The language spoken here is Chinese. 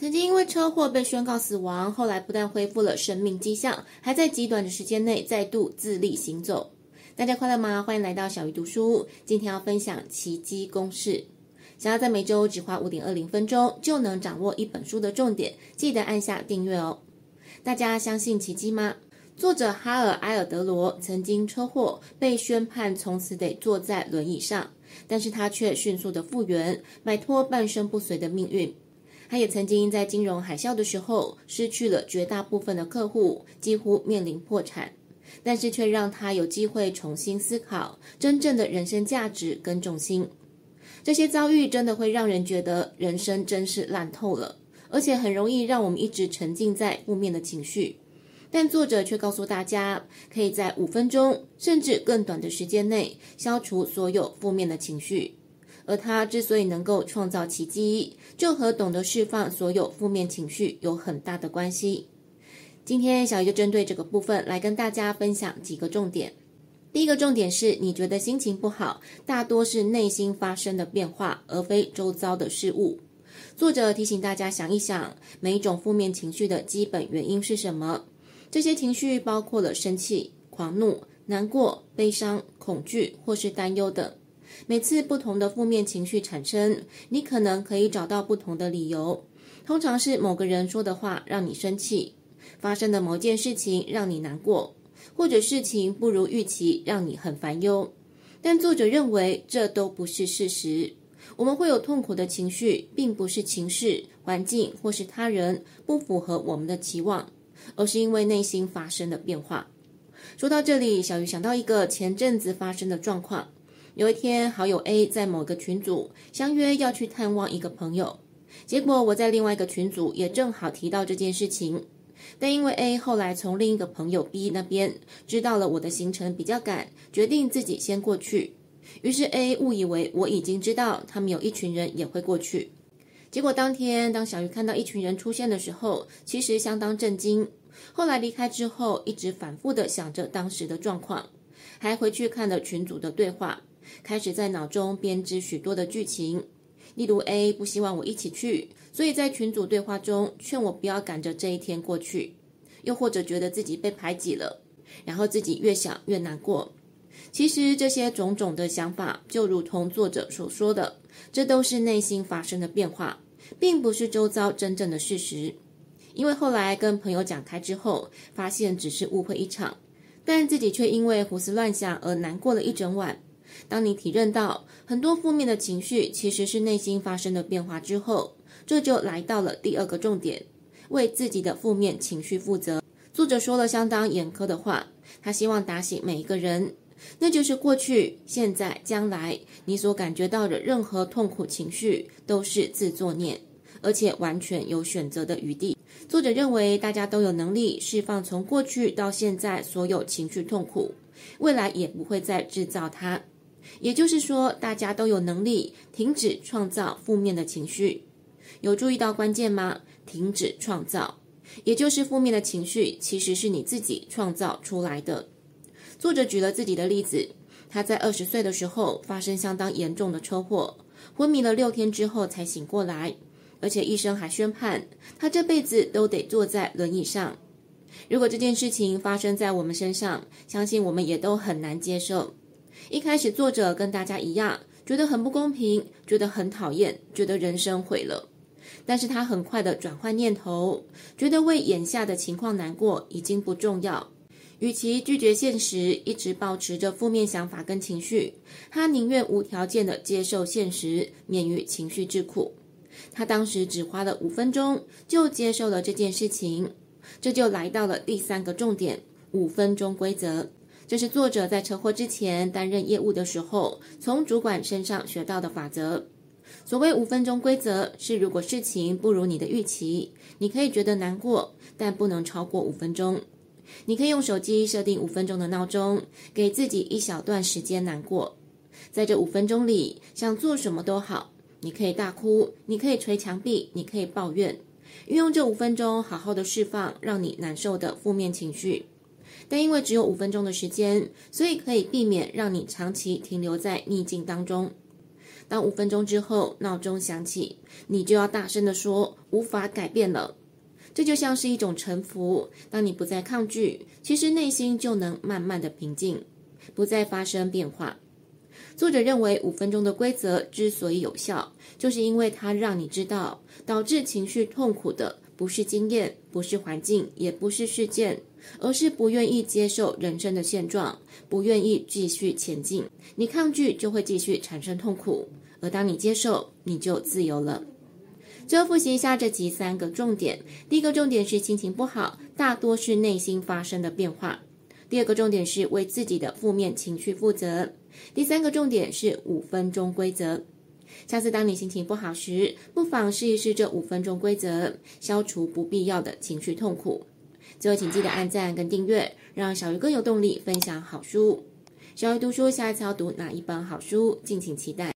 曾经因为车祸被宣告死亡，后来不但恢复了生命迹象，还在极短的时间内再度自立行走。大家快乐吗？欢迎来到小鱼读书。今天要分享奇迹公式。想要在每周只花五点二零分钟就能掌握一本书的重点，记得按下订阅哦。大家相信奇迹吗？作者哈尔埃尔德罗曾经车祸被宣判从此得坐在轮椅上，但是他却迅速的复原，摆脱半身不遂的命运。他也曾经在金融海啸的时候失去了绝大部分的客户，几乎面临破产，但是却让他有机会重新思考真正的人生价值跟重心。这些遭遇真的会让人觉得人生真是烂透了，而且很容易让我们一直沉浸在负面的情绪。但作者却告诉大家，可以在五分钟甚至更短的时间内消除所有负面的情绪。而他之所以能够创造奇迹，就和懂得释放所有负面情绪有很大的关系。今天小鱼就针对这个部分来跟大家分享几个重点。第一个重点是，你觉得心情不好，大多是内心发生的变化，而非周遭的事物。作者提醒大家想一想，每一种负面情绪的基本原因是什么？这些情绪包括了生气、狂怒、难过、悲伤、恐惧或是担忧等。每次不同的负面情绪产生，你可能可以找到不同的理由。通常是某个人说的话让你生气，发生的某件事情让你难过，或者事情不如预期让你很烦忧。但作者认为这都不是事实。我们会有痛苦的情绪，并不是情势、环境或是他人不符合我们的期望，而是因为内心发生的变化。说到这里，小鱼想到一个前阵子发生的状况。有一天，好友 A 在某个群组相约要去探望一个朋友，结果我在另外一个群组也正好提到这件事情，但因为 A 后来从另一个朋友 B 那边知道了我的行程比较赶，决定自己先过去，于是 A 误以为我已经知道他们有一群人也会过去，结果当天当小鱼看到一群人出现的时候，其实相当震惊。后来离开之后，一直反复的想着当时的状况，还回去看了群组的对话。开始在脑中编织许多的剧情，例如 A 不希望我一起去，所以在群组对话中劝我不要赶着这一天过去；又或者觉得自己被排挤了，然后自己越想越难过。其实这些种种的想法，就如同作者所说的，这都是内心发生的变化，并不是周遭真正的事实。因为后来跟朋友讲开之后，发现只是误会一场，但自己却因为胡思乱想而难过了一整晚。当你体认到很多负面的情绪其实是内心发生的变化之后，这就来到了第二个重点：为自己的负面情绪负责。作者说了相当严苛的话，他希望打醒每一个人，那就是过去、现在、将来，你所感觉到的任何痛苦情绪都是自作孽，而且完全有选择的余地。作者认为大家都有能力释放从过去到现在所有情绪痛苦，未来也不会再制造它。也就是说，大家都有能力停止创造负面的情绪。有注意到关键吗？停止创造，也就是负面的情绪其实是你自己创造出来的。作者举了自己的例子，他在二十岁的时候发生相当严重的车祸，昏迷了六天之后才醒过来，而且医生还宣判他这辈子都得坐在轮椅上。如果这件事情发生在我们身上，相信我们也都很难接受。一开始，作者跟大家一样，觉得很不公平，觉得很讨厌，觉得人生毁了。但是他很快的转换念头，觉得为眼下的情况难过已经不重要。与其拒绝现实，一直保持着负面想法跟情绪，他宁愿无条件的接受现实，免于情绪之苦。他当时只花了五分钟就接受了这件事情，这就来到了第三个重点：五分钟规则。这是作者在车祸之前担任业务的时候，从主管身上学到的法则。所谓五分钟规则，是如果事情不如你的预期，你可以觉得难过，但不能超过五分钟。你可以用手机设定五分钟的闹钟，给自己一小段时间难过。在这五分钟里，想做什么都好，你可以大哭，你可以捶墙壁，你可以抱怨，运用这五分钟好好的释放让你难受的负面情绪。但因为只有五分钟的时间，所以可以避免让你长期停留在逆境当中。当五分钟之后闹钟响起，你就要大声地说“无法改变了”。这就像是一种臣服。当你不再抗拒，其实内心就能慢慢的平静，不再发生变化。作者认为，五分钟的规则之所以有效，就是因为它让你知道，导致情绪痛苦的不是经验，不是环境，也不是事件，而是不愿意接受人生的现状，不愿意继续前进。你抗拒，就会继续产生痛苦；而当你接受，你就自由了。最后复习一下这集三个重点：第一个重点是心情不好，大多是内心发生的变化；第二个重点是为自己的负面情绪负责。第三个重点是五分钟规则。下次当你心情不好时，不妨试一试这五分钟规则，消除不必要的情绪痛苦。最后，请记得按赞跟订阅，让小鱼更有动力分享好书。小鱼读书，下一次要读哪一本好书？敬请期待。